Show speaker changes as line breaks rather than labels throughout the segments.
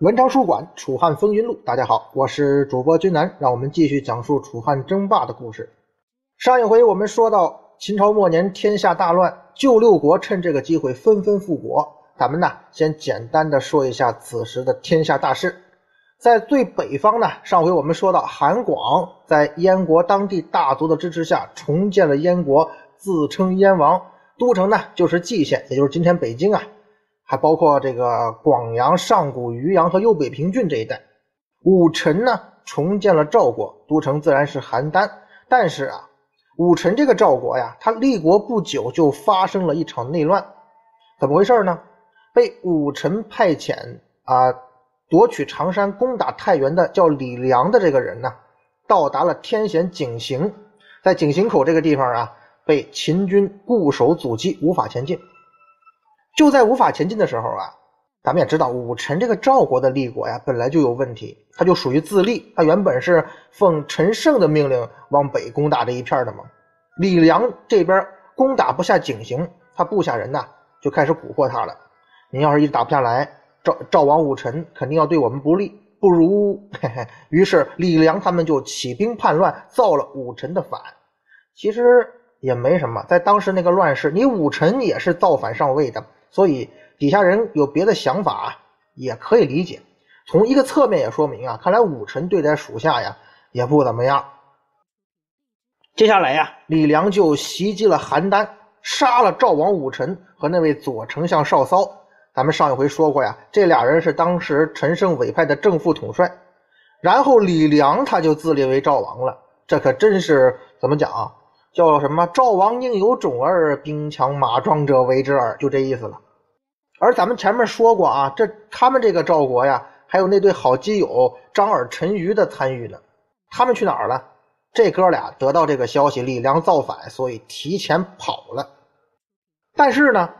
文昌书馆《楚汉风云录》，大家好，我是主播君南，让我们继续讲述楚汉争霸的故事。上一回我们说到秦朝末年天下大乱，旧六国趁这个机会纷纷复国。咱们呢先简单的说一下此时的天下大势。在最北方呢，上回我们说到韩广在燕国当地大族的支持下重建了燕国，自称燕王，都城呢就是蓟县，也就是今天北京啊。还包括这个广阳、上古、渔阳和右北平郡这一带。武臣呢重建了赵国，都城自然是邯郸。但是啊，武臣这个赵国呀，他立国不久就发生了一场内乱。怎么回事呢？被武臣派遣啊夺取长山、攻打太原的叫李良的这个人呢，到达了天险井陉，在井陉口这个地方啊，被秦军固守阻击，无法前进。就在无法前进的时候啊，咱们也知道武臣这个赵国的立国呀，本来就有问题，他就属于自立。他原本是奉陈胜的命令往北攻打这一片的嘛。李良这边攻打不下井陉，他部下人呐就开始蛊惑他了。您要是一直打不下来，赵赵王武臣肯定要对我们不利，不如……嘿嘿。于是李良他们就起兵叛乱，造了武臣的反。其实也没什么，在当时那个乱世，你武臣也是造反上位的。所以底下人有别的想法也可以理解。从一个侧面也说明啊，看来武臣对待属下呀也不怎么样。接下来呀，李良就袭击了邯郸，杀了赵王武臣和那位左丞相邵骚。咱们上一回说过呀，这俩人是当时陈胜委派的正副统帅。然后李良他就自立为赵王了，这可真是怎么讲啊？叫什么？赵王宁有种儿，兵强马壮者为之耳，就这意思了。而咱们前面说过啊，这他们这个赵国呀，还有那对好基友张耳、陈馀的参与呢。他们去哪儿了？这哥俩得到这个消息，李良造反，所以提前跑了。但是呢，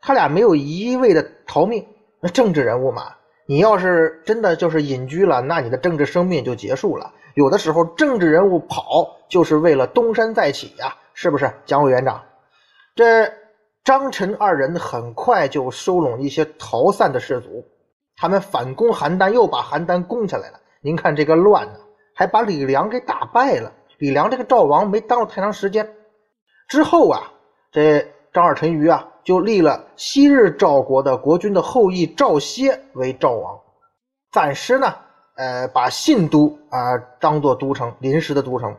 他俩没有一味的逃命。那政治人物嘛，你要是真的就是隐居了，那你的政治生命就结束了。有的时候，政治人物跑就是为了东山再起呀，是不是，蒋委员长？这张陈二人很快就收拢一些逃散的士卒，他们反攻邯郸，又把邯郸攻下来了。您看这个乱呢，还把李良给打败了。李良这个赵王没当了太长时间，之后啊，这张二、陈余啊，就立了昔日赵国的国君的后裔赵歇为赵王，暂时呢。呃，把信都啊当做都城，临时的都城。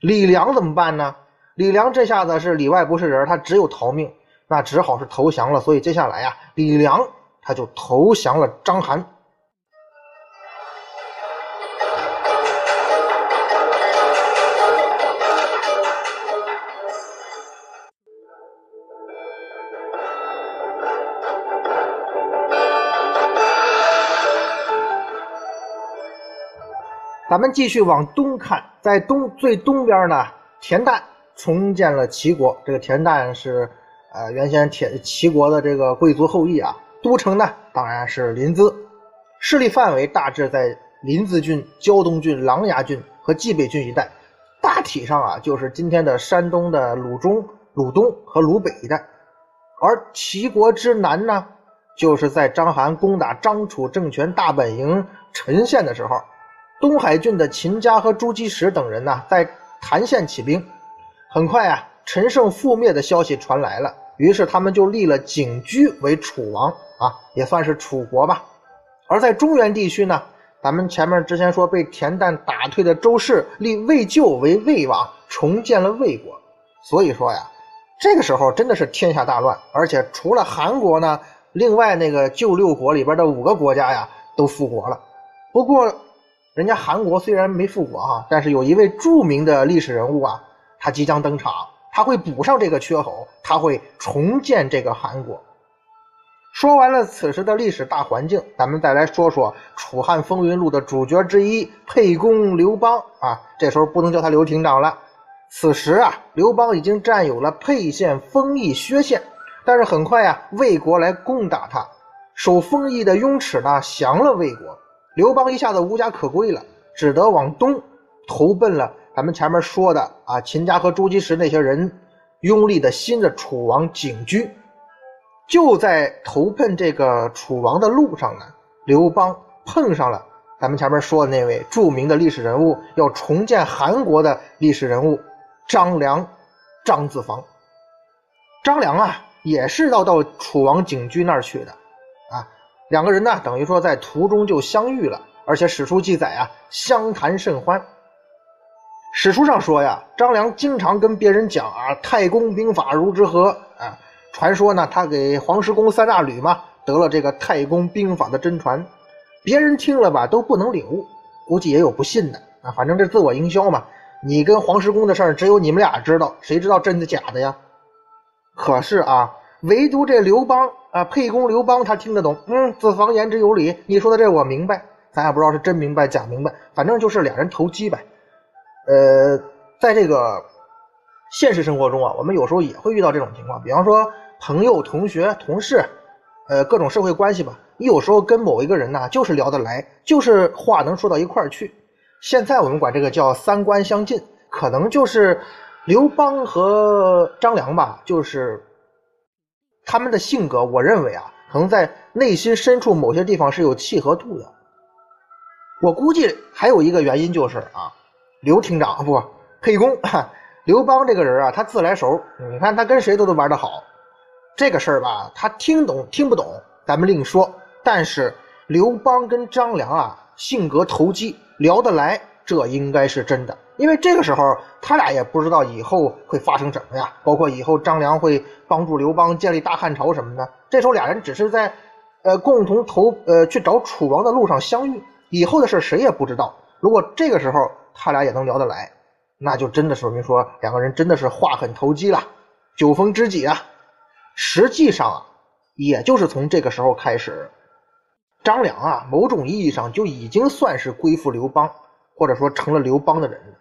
李良怎么办呢？李良这下子是里外不是人，他只有逃命，那只好是投降了。所以接下来呀，李良他就投降了章邯。咱们继续往东看，在东最东边呢，田旦重建了齐国。这个田旦是，呃，原先田齐国的这个贵族后裔啊。都城呢，当然是临淄，势力范围大致在临淄郡、胶东郡、琅琊郡和蓟北郡一带，大体上啊，就是今天的山东的鲁中、鲁东和鲁北一带。而齐国之南呢，就是在章邯攻打张楚政权大本营陈县的时候。东海郡的秦家和朱基石等人呢，在谭县起兵。很快啊，陈胜覆灭的消息传来了，于是他们就立了景驹为楚王啊，也算是楚国吧。而在中原地区呢，咱们前面之前说被田旦打退的周氏立魏咎为魏王，重建了魏国。所以说呀，这个时候真的是天下大乱，而且除了韩国呢，另外那个旧六国里边的五个国家呀，都复国了。不过。人家韩国虽然没复国哈，但是有一位著名的历史人物啊，他即将登场，他会补上这个缺口，他会重建这个韩国。说完了此时的历史大环境，咱们再来说说《楚汉风云录》的主角之一沛公刘邦啊。这时候不能叫他刘亭长了，此时啊，刘邦已经占有了沛县、丰邑、薛县，但是很快啊，魏国来攻打他，守丰邑的雍齿呢降了魏国。刘邦一下子无家可归了，只得往东投奔了咱们前面说的啊秦家和朱姬石那些人拥立的新的楚王景驹。就在投奔这个楚王的路上呢，刘邦碰上了咱们前面说的那位著名的历史人物，要重建韩国的历史人物张良、张子房。张良啊，也是要到楚王景驹那儿去的。两个人呢，等于说在途中就相遇了，而且史书记载啊，相谈甚欢。史书上说呀，张良经常跟别人讲啊，太公兵法如之何啊。传说呢，他给黄石公三大吕嘛，得了这个太公兵法的真传。别人听了吧都不能领悟，估计也有不信的啊。反正这自我营销嘛，你跟黄石公的事儿只有你们俩知道，谁知道真的假的呀？可是啊，唯独这刘邦啊，沛公刘邦他听得懂。嗯，子房言之有理，你说的这我明白。咱也不知道是真明白假明白，反正就是俩人投机呗。呃，在这个现实生活中啊，我们有时候也会遇到这种情况，比方说朋友、同学、同事，呃，各种社会关系吧。你有时候跟某一个人呢，就是聊得来，就是话能说到一块儿去。现在我们管这个叫三观相近，可能就是刘邦和张良吧，就是他们的性格，我认为啊，可能在内心深处某些地方是有契合度的。我估计还有一个原因就是啊，刘厅长不，沛公，刘邦这个人啊，他自来熟，你看他跟谁都都玩得好。这个事儿吧，他听懂听不懂，咱们另说。但是刘邦跟张良啊，性格投机，聊得来，这应该是真的。因为这个时候他俩也不知道以后会发生什么呀，包括以后张良会帮助刘邦建立大汉朝什么的。这时候俩人只是在，呃，共同投呃去找楚王的路上相遇，以后的事谁也不知道。如果这个时候他俩也能聊得来，那就真的说明说两个人真的是话很投机了，酒逢知己啊。实际上啊，也就是从这个时候开始。张良啊，某种意义上就已经算是归附刘邦，或者说成了刘邦的人了。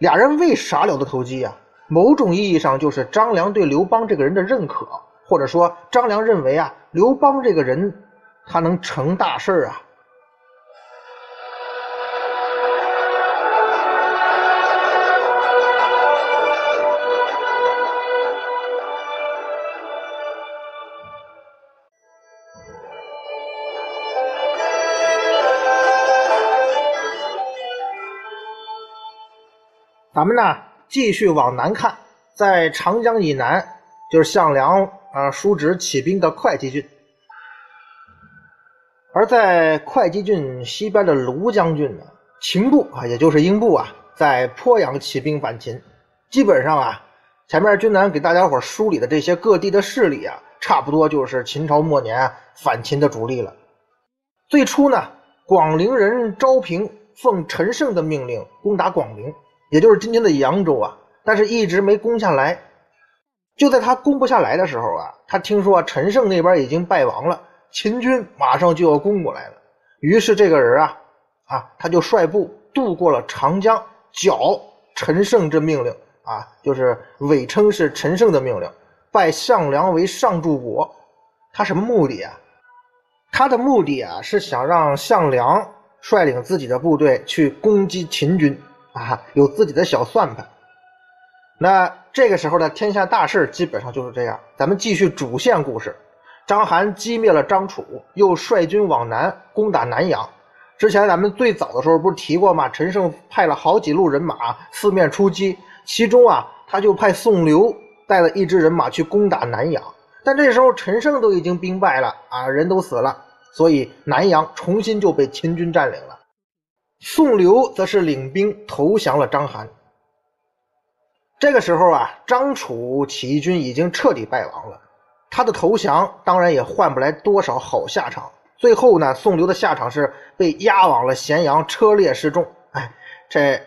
俩人为啥聊得投机啊？某种意义上就是张良对刘邦这个人的认可，或者说张良认为啊，刘邦这个人他能成大事啊。咱们呢继续往南看，在长江以南就是项梁啊叔侄起兵的会稽郡，而在会稽郡西边的卢将军呢，秦部啊，也就是英部啊，在鄱阳起兵反秦。基本上啊，前面君南给大家伙梳理的这些各地的势力啊，差不多就是秦朝末年反秦的主力了。最初呢，广陵人昭平奉陈胜的命令攻打广陵。也就是今天的扬州啊，但是一直没攻下来。就在他攻不下来的时候啊，他听说陈胜那边已经败亡了，秦军马上就要攻过来了。于是这个人啊，啊，他就率部渡过了长江，剿陈胜这命令啊，就是伪称是陈胜的命令，拜项梁为上柱国。他什么目的啊？他的目的啊，是想让项梁率领自己的部队去攻击秦军。啊，有自己的小算盘。那这个时候的天下大事基本上就是这样。咱们继续主线故事。章邯击灭了张楚，又率军往南攻打南阳。之前咱们最早的时候不是提过吗？陈胜派了好几路人马四面出击，其中啊，他就派宋刘带了一支人马去攻打南阳。但这时候陈胜都已经兵败了啊，人都死了，所以南阳重新就被秦军占领了。宋刘则是领兵投降了章邯。这个时候啊，张楚起义军已经彻底败亡了，他的投降当然也换不来多少好下场。最后呢，宋刘的下场是被押往了咸阳，车裂示众。哎，这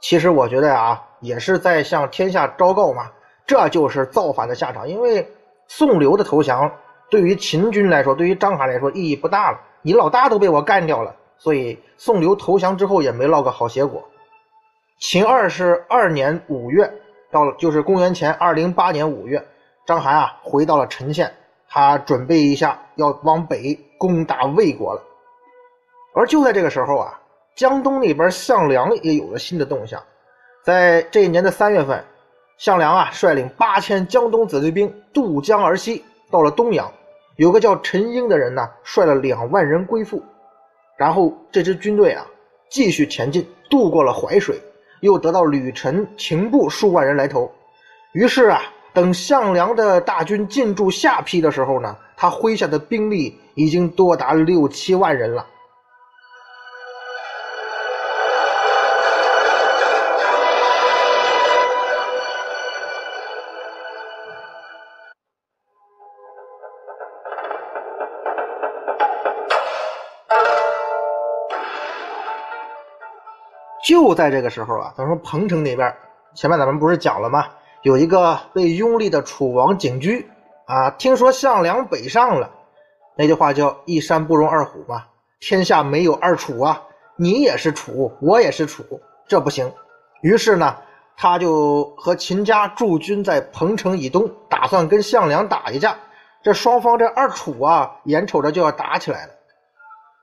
其实我觉得啊，也是在向天下昭告嘛，这就是造反的下场。因为宋刘的投降对于秦军来说，对于章邯来说意义不大了，你老大都被我干掉了。所以宋刘投降之后也没落个好结果。秦二世二年五月，到了就是公元前二零八年五月，章邯啊回到了陈县，他准备一下要往北攻打魏国了。而就在这个时候啊，江东那边项梁也有了新的动向。在这一年的三月份，项梁啊率领八千江东子弟兵渡江而西，到了东阳。有个叫陈英的人呢，率了两万人归附。然后这支军队啊继续前进，渡过了淮水，又得到吕臣秦部数万人来投。于是啊，等项梁的大军进驻下邳的时候呢，他麾下的兵力已经多达六七万人了。就在这个时候啊，咱说彭城那边，前面咱们不是讲了吗？有一个被拥立的楚王景驹啊，听说项梁北上了，那句话叫一山不容二虎嘛，天下没有二楚啊，你也是楚，我也是楚，这不行。于是呢，他就和秦家驻军在彭城以东，打算跟项梁打一架。这双方这二楚啊，眼瞅着就要打起来了。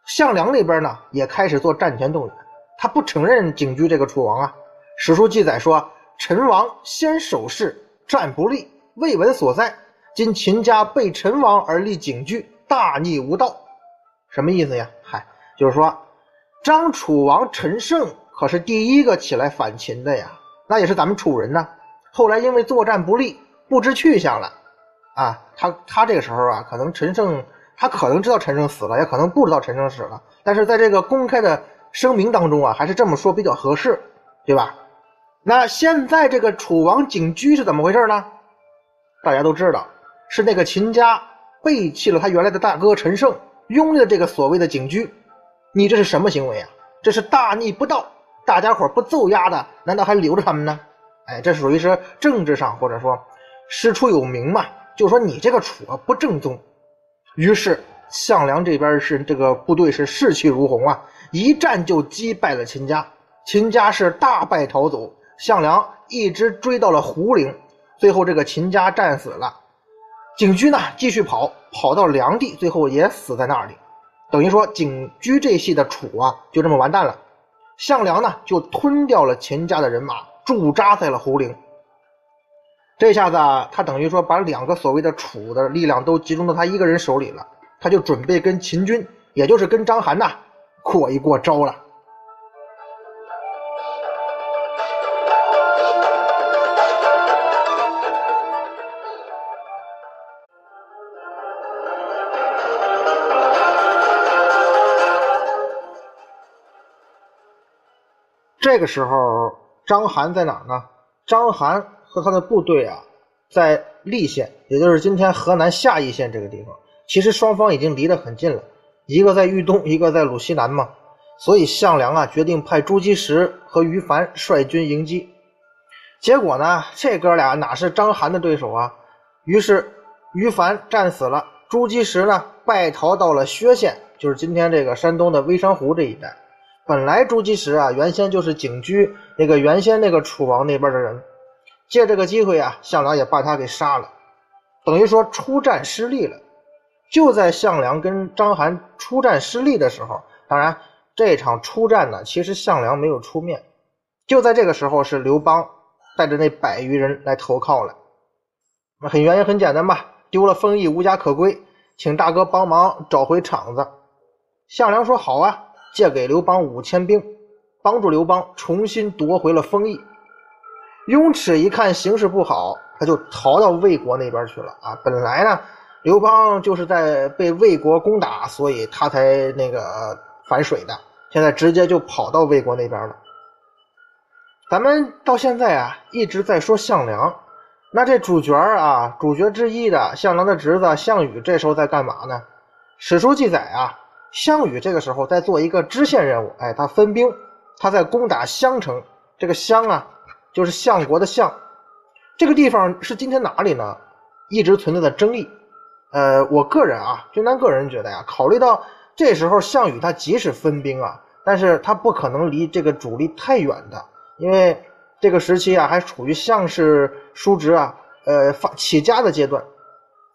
项梁那边呢，也开始做战前动员。他不承认景驹这个楚王啊。史书记载说：“陈王先守势，战不利，未闻所在。今秦家背陈王而立景驹，大逆无道。”什么意思呀？嗨，就是说张楚王陈胜可是第一个起来反秦的呀，那也是咱们楚人呢。后来因为作战不利，不知去向了。啊，他他这个时候啊，可能陈胜他可能知道陈胜死了，也可能不知道陈胜死了。但是在这个公开的。声明当中啊，还是这么说比较合适，对吧？那现在这个楚王景驹是怎么回事呢？大家都知道，是那个秦家背弃了他原来的大哥陈胜，拥立了这个所谓的景驹。你这是什么行为啊？这是大逆不道！大家伙不揍丫的，难道还留着他们呢？哎，这属于是政治上或者说师出有名嘛，就说你这个楚啊不正宗。于是项梁这边是这个部队是士气如虹啊。一战就击败了秦家，秦家是大败逃走，项梁一直追到了胡陵，最后这个秦家战死了，景驹呢继续跑，跑到梁地，最后也死在那里，等于说景驹这系的楚啊就这么完蛋了，项梁呢就吞掉了秦家的人马，驻扎在了胡陵，这下子他等于说把两个所谓的楚的力量都集中到他一个人手里了，他就准备跟秦军，也就是跟章邯呐。过一过招了。这个时候，章邯在哪儿呢？章邯和他的部队啊，在利县，也就是今天河南夏邑县这个地方。其实双方已经离得很近了。一个在豫东，一个在鲁西南嘛，所以项梁啊决定派朱基石和于凡率军迎击。结果呢，这哥俩哪是章邯的对手啊？于是于凡战死了，朱基石呢败逃到了薛县，就是今天这个山东的微山湖这一带。本来朱基石啊原先就是景驹那个原先那个楚王那边的人，借这个机会啊，项梁也把他给杀了，等于说出战失利了。就在项梁跟章邯出战失利的时候，当然这场出战呢，其实项梁没有出面。就在这个时候，是刘邦带着那百余人来投靠了。很原因很简单吧，丢了封邑，无家可归，请大哥帮忙找回场子。项梁说好啊，借给刘邦五千兵，帮助刘邦重新夺回了封邑。雍齿一看形势不好，他就逃到魏国那边去了啊。本来呢。刘邦就是在被魏国攻打，所以他才那个反水的。现在直接就跑到魏国那边了。咱们到现在啊，一直在说项梁，那这主角啊，主角之一的项梁的侄子项羽，这时候在干嘛呢？史书记载啊，项羽这个时候在做一个支线任务，哎，他分兵，他在攻打襄城。这个襄啊，就是相国的相。这个地方是今天哪里呢？一直存在的争议。呃，我个人啊，军南个人觉得呀，考虑到这时候项羽他即使分兵啊，但是他不可能离这个主力太远的，因为这个时期啊还处于项氏叔侄啊，呃发起家的阶段，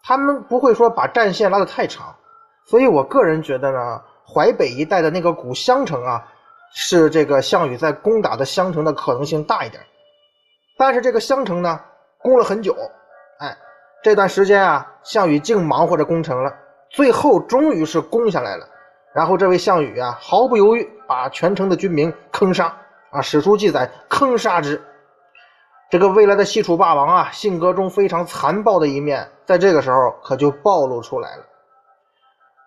他们不会说把战线拉得太长，所以我个人觉得呢，淮北一带的那个古襄城啊，是这个项羽在攻打的襄城的可能性大一点，但是这个襄城呢，攻了很久，哎。这段时间啊，项羽净忙活着攻城了，最后终于是攻下来了。然后这位项羽啊，毫不犹豫把全城的军民坑杀啊！史书记载，坑杀之。这个未来的西楚霸王啊，性格中非常残暴的一面，在这个时候可就暴露出来了。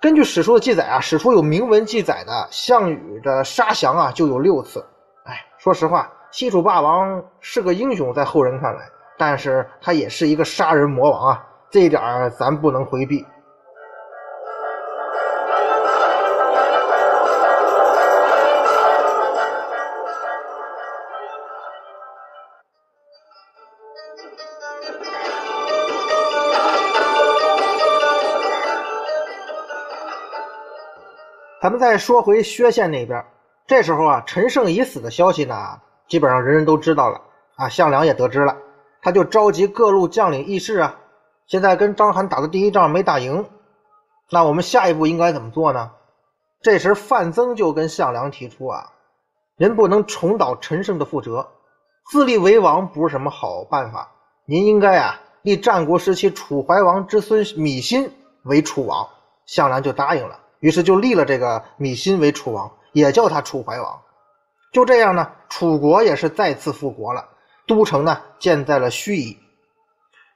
根据史书的记载啊，史书有明文记载的项羽的杀降啊，就有六次。哎，说实话，西楚霸王是个英雄，在后人看来，但是他也是一个杀人魔王啊，这一点咱不能回避。咱们再说回薛县那边，这时候啊，陈胜已死的消息呢，基本上人人都知道了啊。项梁也得知了，他就召集各路将领议事啊。现在跟章邯打的第一仗没打赢，那我们下一步应该怎么做呢？这时范增就跟项梁提出啊，人不能重蹈陈胜的覆辙，自立为王不是什么好办法。您应该啊，立战国时期楚怀王之孙芈心为楚王。项梁就答应了。于是就立了这个芈心为楚王，也叫他楚怀王。就这样呢，楚国也是再次复国了，都城呢建在了盱眙。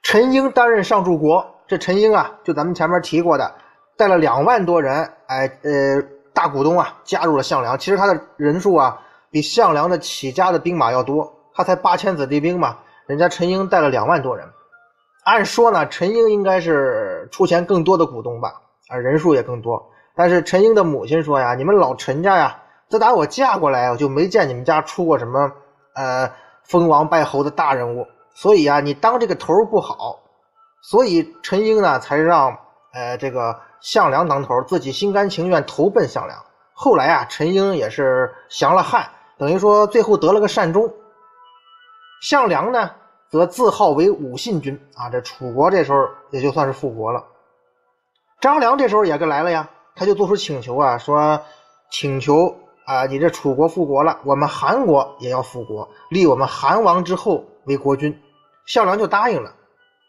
陈英担任上柱国，这陈英啊，就咱们前面提过的，带了两万多人，哎呃大股东啊，加入了项梁。其实他的人数啊，比项梁的起家的兵马要多，他才八千子弟兵嘛，人家陈英带了两万多人。按说呢，陈英应该是出钱更多的股东吧，啊人数也更多。但是陈英的母亲说呀：“你们老陈家呀，自打我嫁过来，我就没见你们家出过什么呃封王拜侯的大人物，所以啊，你当这个头不好。所以陈英呢，才让呃这个项梁当头，自己心甘情愿投奔项梁。后来啊，陈英也是降了汉，等于说最后得了个善终。项梁呢，则自号为武信君啊。这楚国这时候也就算是复国了。张良这时候也跟来了呀。”他就做出请求啊，说请求啊，你这楚国复国了，我们韩国也要复国，立我们韩王之后为国君。项梁就答应了，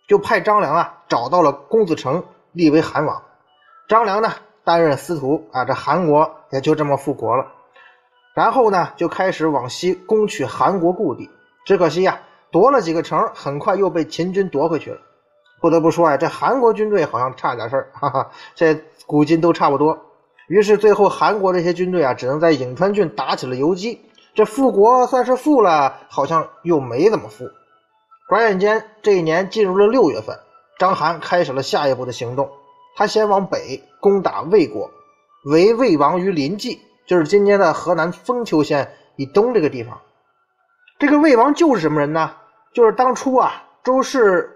就派张良啊找到了公子成，立为韩王。张良呢担任司徒啊，这韩国也就这么复国了。然后呢就开始往西攻取韩国故地，只可惜呀，夺了几个城，很快又被秦军夺回去了。不得不说呀，这韩国军队好像差点事儿，哈哈，这古今都差不多。于是最后韩国这些军队啊，只能在颍川郡打起了游击。这复国算是复了，好像又没怎么复。转眼间，这一年进入了六月份，章邯开始了下一步的行动。他先往北攻打魏国，为魏王于临济，就是今天的河南封丘县以东这个地方。这个魏王就是什么人呢？就是当初啊，周氏。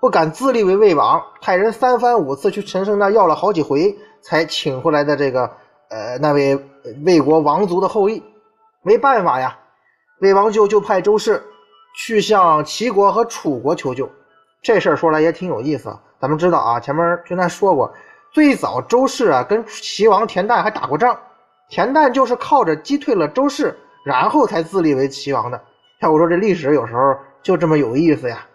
不敢自立为魏王，派人三番五次去陈胜那要了好几回，才请回来的这个呃那位魏国王族的后裔。没办法呀，魏王就就派周氏去向齐国和楚国求救。这事儿说来也挺有意思。咱们知道啊，前面君南说过，最早周氏啊跟齐王田旦还打过仗，田旦就是靠着击退了周氏，然后才自立为齐王的。要我说，这历史有时候就这么有意思呀。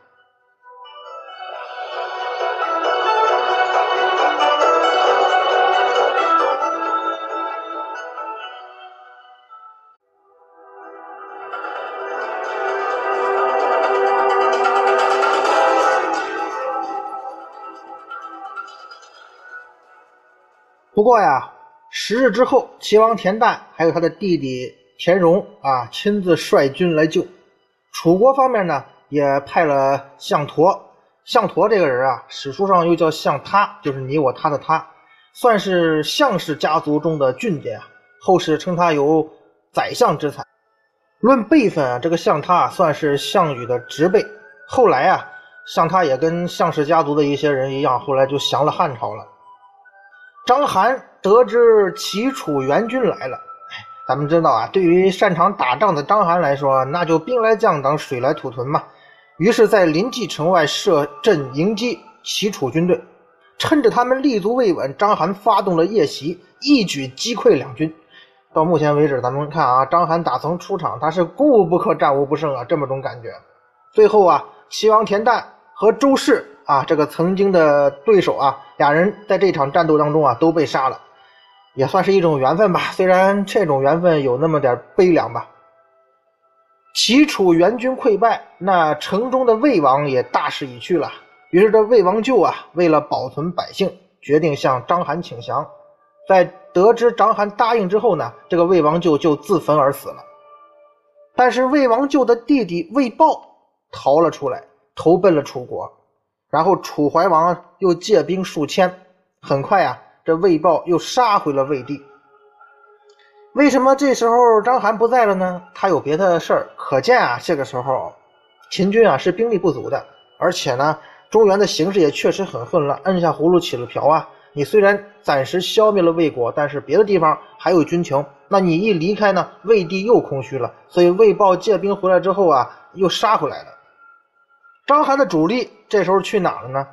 不过呀，十日之后，齐王田旦还有他的弟弟田荣啊，亲自率军来救。楚国方面呢，也派了项佗。项佗这个人啊，史书上又叫项他，就是你我他的他，算是项氏家族中的俊杰啊。后世称他有宰相之才。论辈分啊，这个项他啊算是项羽的侄辈。后来啊，项他也跟项氏家族的一些人一样，后来就降了汉朝了。章邯得知齐楚援军来了，咱们知道啊，对于擅长打仗的章邯来说，那就兵来将挡，水来土屯嘛。于是，在临济城外设阵迎击齐楚军队，趁着他们立足未稳，章邯发动了夜袭，一举击溃两军。到目前为止，咱们看啊，章邯打从出场，他是攻无不克，战无不胜啊，这么种感觉。最后啊，齐王田旦和周氏。啊，这个曾经的对手啊，俩人在这场战斗当中啊都被杀了。也算是一种缘分吧。虽然这种缘分有那么点悲凉吧。齐楚援军溃败，那城中的魏王也大势已去了。于是这魏王舅啊，为了保存百姓，决定向章邯请降。在得知章邯答应之后呢，这个魏王舅就自焚而死了。但是魏王舅的弟弟魏豹逃了出来，投奔了楚国。然后楚怀王又借兵数千，很快啊，这魏豹又杀回了魏地。为什么这时候章邯不在了呢？他有别的事儿。可见啊，这个时候秦军啊是兵力不足的，而且呢，中原的形势也确实很混乱。摁下葫芦起了瓢啊！你虽然暂时消灭了魏国，但是别的地方还有军情。那你一离开呢，魏地又空虚了。所以魏豹借兵回来之后啊，又杀回来了。章邯的主力这时候去哪了呢？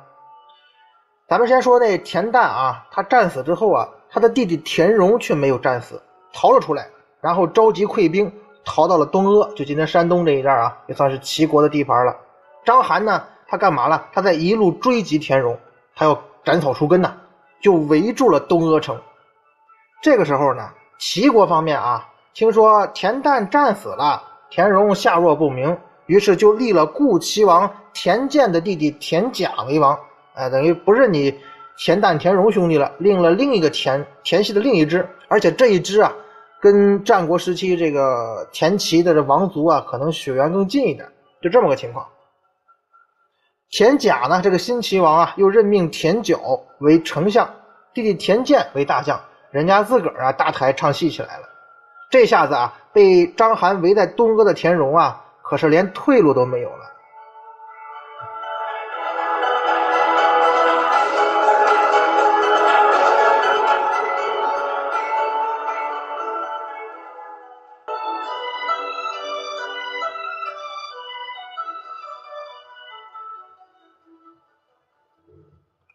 咱们先说那田旦啊，他战死之后啊，他的弟弟田荣却没有战死。逃了出来，然后召集溃兵，逃到了东阿，就今天山东这一带啊，也算是齐国的地盘了。章邯呢，他干嘛了？他在一路追击田荣，他要斩草除根呐，就围住了东阿城。这个时候呢，齐国方面啊，听说田旦战死了，田荣下落不明，于是就立了故齐王田建的弟弟田甲为王，哎，等于不认你。田旦、田荣兄弟了，另了另一个田田系的另一支，而且这一支啊，跟战国时期这个田齐的这王族啊，可能血缘更近一点，就这么个情况。田甲呢，这个新齐王啊，又任命田角为丞相，弟弟田健为大将，人家自个儿啊搭台唱戏起来了。这下子啊，被章邯围在东阿的田荣啊，可是连退路都没有了。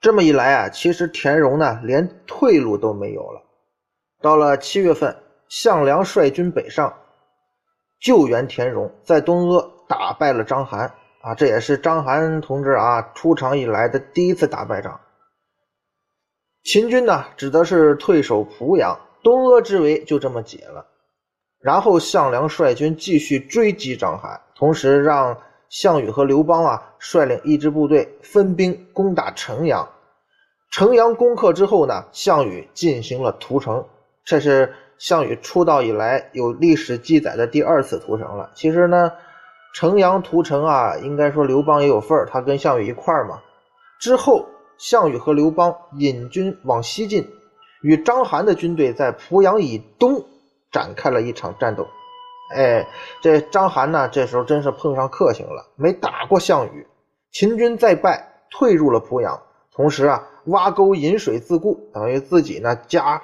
这么一来啊，其实田荣呢连退路都没有了。到了七月份，项梁率军北上救援田荣，在东阿打败了章邯啊，这也是章邯同志啊出场以来的第一次打败仗。秦军呢指的是退守濮阳，东阿之围就这么解了。然后项梁率军继续追击章邯，同时让项羽和刘邦啊率领一支部队分兵攻打城阳。城阳攻克之后呢，项羽进行了屠城，这是项羽出道以来有历史记载的第二次屠城了。其实呢，城阳屠城啊，应该说刘邦也有份儿，他跟项羽一块儿嘛。之后，项羽和刘邦引军往西进，与章邯的军队在濮阳以东展开了一场战斗。哎，这章邯呢，这时候真是碰上克星了，没打过项羽，秦军再败，退入了濮阳。同时啊，挖沟引水自固，等于自己呢加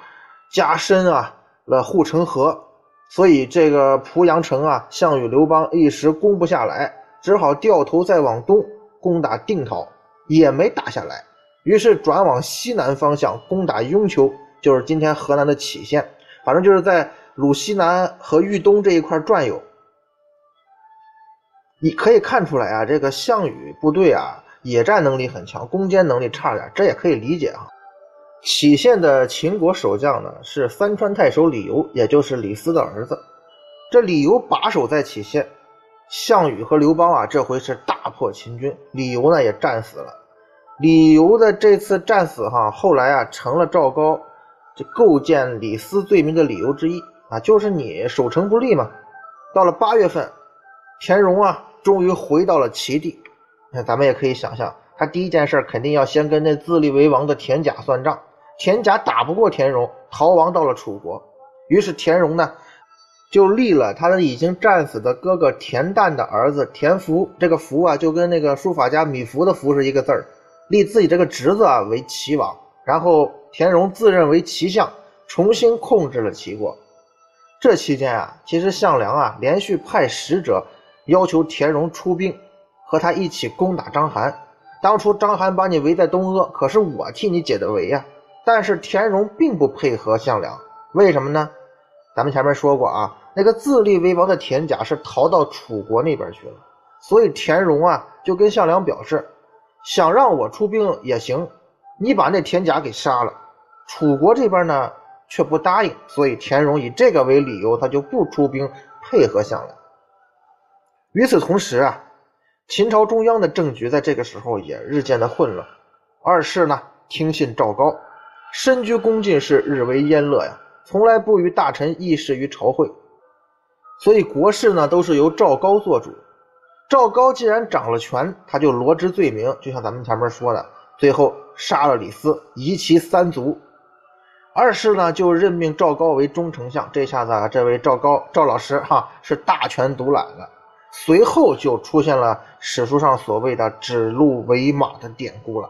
加深啊了护城河，所以这个濮阳城啊，项羽、刘邦一时攻不下来，只好掉头再往东攻打定陶，也没打下来，于是转往西南方向攻打雍丘，就是今天河南的杞县，反正就是在鲁西南和豫东这一块转悠。你可以看出来啊，这个项羽部队啊。野战能力很强，攻坚能力差点，这也可以理解啊。杞县的秦国守将呢是三川太守李由，也就是李斯的儿子。这李由把守在杞县，项羽和刘邦啊这回是大破秦军，李由呢也战死了。李由的这次战死哈，后来啊成了赵高这构建李斯罪名的理由之一啊，就是你守城不利嘛。到了八月份，田荣啊终于回到了齐地。那咱们也可以想象，他第一件事肯定要先跟那自立为王的田甲算账。田甲打不过田荣，逃亡到了楚国。于是田荣呢，就立了他的已经战死的哥哥田旦的儿子田福。这个福啊，就跟那个书法家米芾的芾是一个字儿。立自己这个侄子啊为齐王，然后田荣自认为齐相，重新控制了齐国。这期间啊，其实项梁啊连续派使者要求田荣出兵。和他一起攻打章邯。当初章邯把你围在东阿，可是我替你解的围呀。但是田荣并不配合项梁，为什么呢？咱们前面说过啊，那个自立为王的田甲是逃到楚国那边去了，所以田荣啊就跟项梁表示，想让我出兵也行，你把那田甲给杀了。楚国这边呢，却不答应，所以田荣以这个为理由，他就不出兵配合项梁。与此同时啊，秦朝中央的政局在这个时候也日渐的混乱。二世呢听信赵高，身居宫进士，日为焉乐呀，从来不与大臣议事于朝会，所以国事呢都是由赵高做主。赵高既然掌了权，他就罗织罪名，就像咱们前面说的，最后杀了李斯，夷其三族。二世呢就任命赵高为中丞相，这下子啊，这位赵高赵老师哈是大权独揽了。随后就出现了史书上所谓的“指鹿为马”的典故了。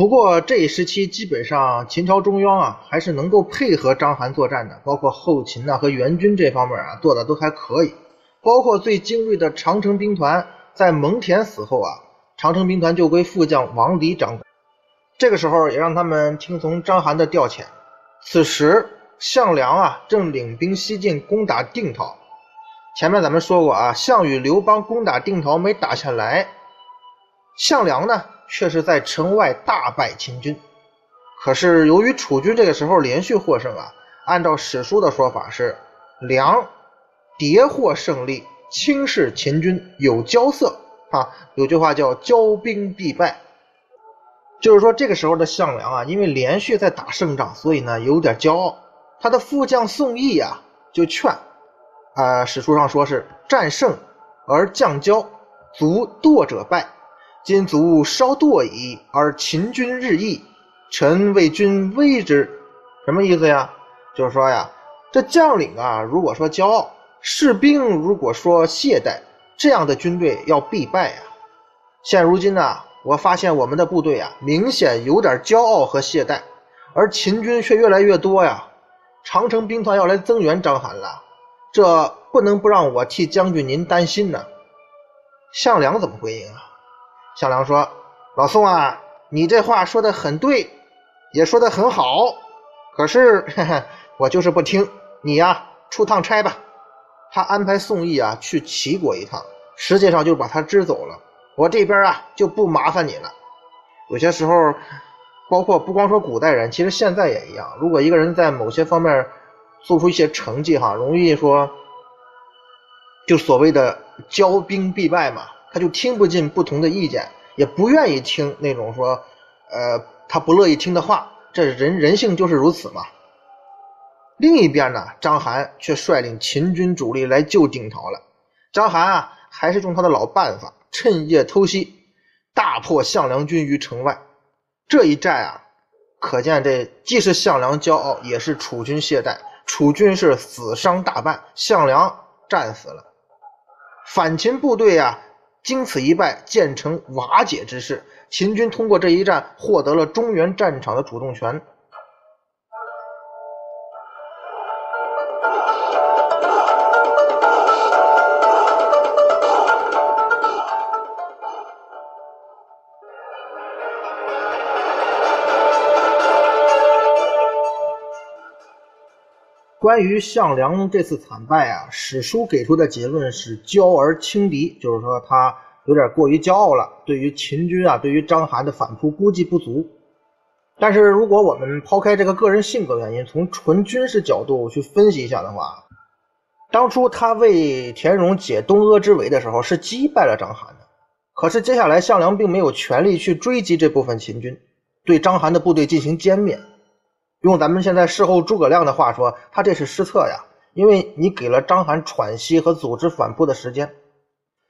不过这一时期，基本上秦朝中央啊还是能够配合章邯作战的，包括后勤呐和援军这方面啊做的都还可以。包括最精锐的长城兵团，在蒙恬死后啊，长城兵团就归副将王离掌管。这个时候也让他们听从章邯的调遣。此时项梁啊正领兵西进攻打定陶。前面咱们说过啊，项羽、刘邦攻打定陶没打下来，项梁呢？却是在城外大败秦军，可是由于楚军这个时候连续获胜啊，按照史书的说法是梁迭获胜利，轻视秦军有骄色啊。有句话叫骄兵必败，就是说这个时候的项梁啊，因为连续在打胜仗，所以呢有点骄傲。他的副将宋义啊就劝，啊史书上说是战胜而将骄，卒惰者败。今卒稍惰矣，而秦军日益，臣为君危之。什么意思呀？就是说呀，这将领啊，如果说骄傲，士兵如果说懈怠，这样的军队要必败呀。现如今呢，我发现我们的部队啊，明显有点骄傲和懈怠，而秦军却越来越多呀。长城兵团要来增援章邯了，这不能不让我替将军您担心呢。项梁怎么回应啊？项梁说：“老宋啊，你这话说的很对，也说的很好，可是我就是不听。你呀，出趟差吧。”他安排宋义啊去齐国一趟，实际上就把他支走了。我这边啊就不麻烦你了。有些时候，包括不光说古代人，其实现在也一样。如果一个人在某些方面做出一些成绩，哈，容易说，就所谓的骄兵必败嘛。他就听不进不同的意见，也不愿意听那种说，呃，他不乐意听的话。这人人性就是如此嘛。另一边呢，章邯却率领秦军主力来救定陶了。章邯啊，还是用他的老办法，趁夜偷袭，大破项梁军于城外。这一战啊，可见这既是项梁骄傲，也是楚军懈怠。楚军是死伤大半，项梁战死了。反秦部队啊。经此一败，建成瓦解之势。秦军通过这一战，获得了中原战场的主动权。关于项梁这次惨败啊，史书给出的结论是骄而轻敌，就是说他有点过于骄傲了，对于秦军啊，对于章邯的反扑估计不足。但是如果我们抛开这个个人性格原因，从纯军事角度去分析一下的话，当初他为田荣解东阿之围的时候是击败了章邯的，可是接下来项梁并没有全力去追击这部分秦军，对章邯的部队进行歼灭。用咱们现在事后诸葛亮的话说，他这是失策呀，因为你给了章邯喘息和组织反扑的时间，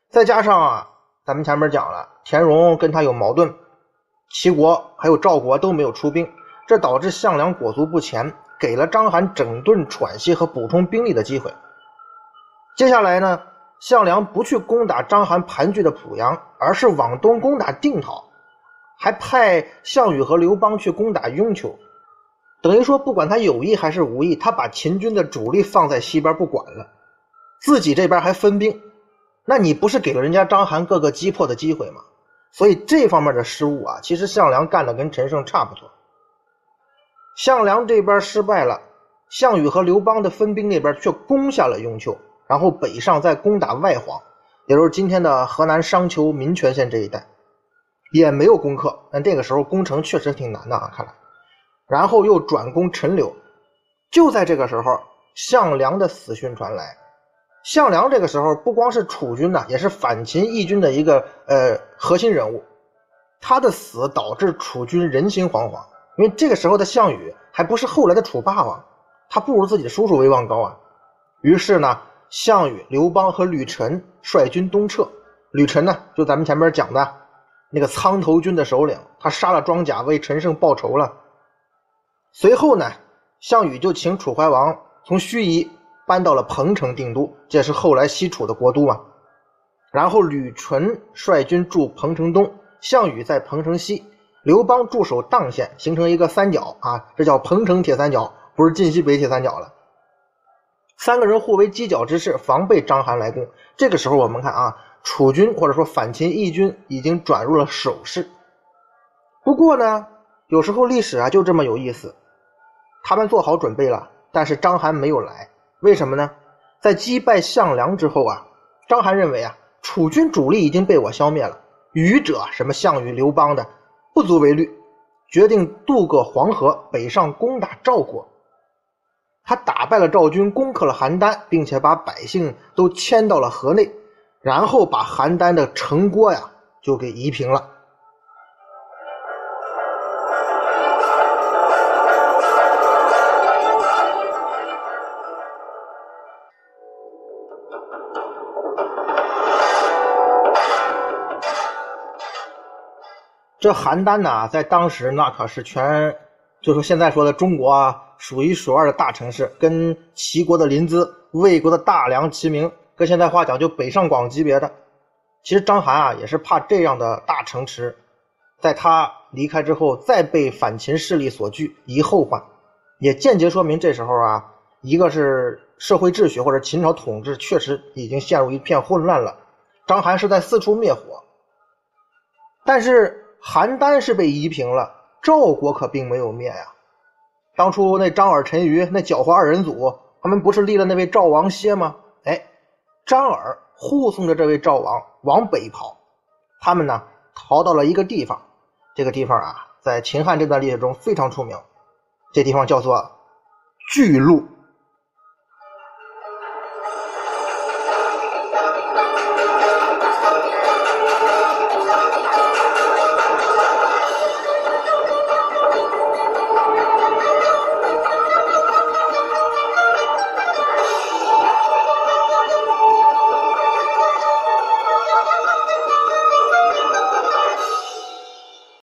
再加上啊，咱们前面讲了，田荣跟他有矛盾，齐国还有赵国都没有出兵，这导致项梁裹足不前，给了章邯整顿喘息和补充兵力的机会。接下来呢，项梁不去攻打章邯盘踞的濮阳，而是往东攻打定陶，还派项羽和刘邦去攻打雍丘。等于说，不管他有意还是无意，他把秦军的主力放在西边不管了，自己这边还分兵，那你不是给了人家章邯各个击破的机会吗？所以这方面的失误啊，其实项梁干的跟陈胜差不多。项梁这边失败了，项羽和刘邦的分兵那边却攻下了雍丘，然后北上再攻打外黄，也就是今天的河南商丘民权县这一带，也没有攻克。但这个时候攻城确实挺难的啊，看来。然后又转攻陈留，就在这个时候，项梁的死讯传来。项梁这个时候不光是楚军呐，也是反秦义军的一个呃核心人物。他的死导致楚军人心惶惶。因为这个时候的项羽还不是后来的楚霸王，他不如自己的叔叔威望高啊。于是呢，项羽、刘邦和吕臣率军东撤。吕臣呢，就咱们前面讲的那个苍头军的首领，他杀了庄贾，为陈胜报仇了。随后呢，项羽就请楚怀王从盱眙搬到了彭城定都，这是后来西楚的国都嘛。然后吕纯率军驻彭城东，项羽在彭城西。刘邦驻守砀县，形成一个三角啊，这叫彭城铁三角，不是晋西北铁三角了。三个人互为犄角之势，防备章邯来攻。这个时候，我们看啊，楚军或者说反秦义军已经转入了守势。不过呢，有时候历史啊就这么有意思，他们做好准备了，但是章邯没有来，为什么呢？在击败项梁之后啊，章邯认为啊，楚军主力已经被我消灭了，余者什么项羽、刘邦的。不足为虑，决定渡过黄河，北上攻打赵国。他打败了赵军，攻克了邯郸，并且把百姓都迁到了河内，然后把邯郸的城郭呀就给夷平了。这邯郸呢，在当时那可是全，就说现在说的中国啊，数一数二的大城市，跟齐国的临淄、魏国的大梁齐名，跟现在话讲就北上广级别的。其实章邯啊，也是怕这样的大城池，在他离开之后再被反秦势力所拒，以后患，也间接说明这时候啊，一个是社会秩序或者秦朝统治确实已经陷入一片混乱了，章邯是在四处灭火，但是。邯郸是被夷平了，赵国可并没有灭呀。当初那张耳、陈馀那狡猾二人组，他们不是立了那位赵王歇吗？哎，张耳护送着这位赵王往北跑，他们呢逃到了一个地方，这个地方啊，在秦汉这段历史中非常出名，这地方叫做巨鹿。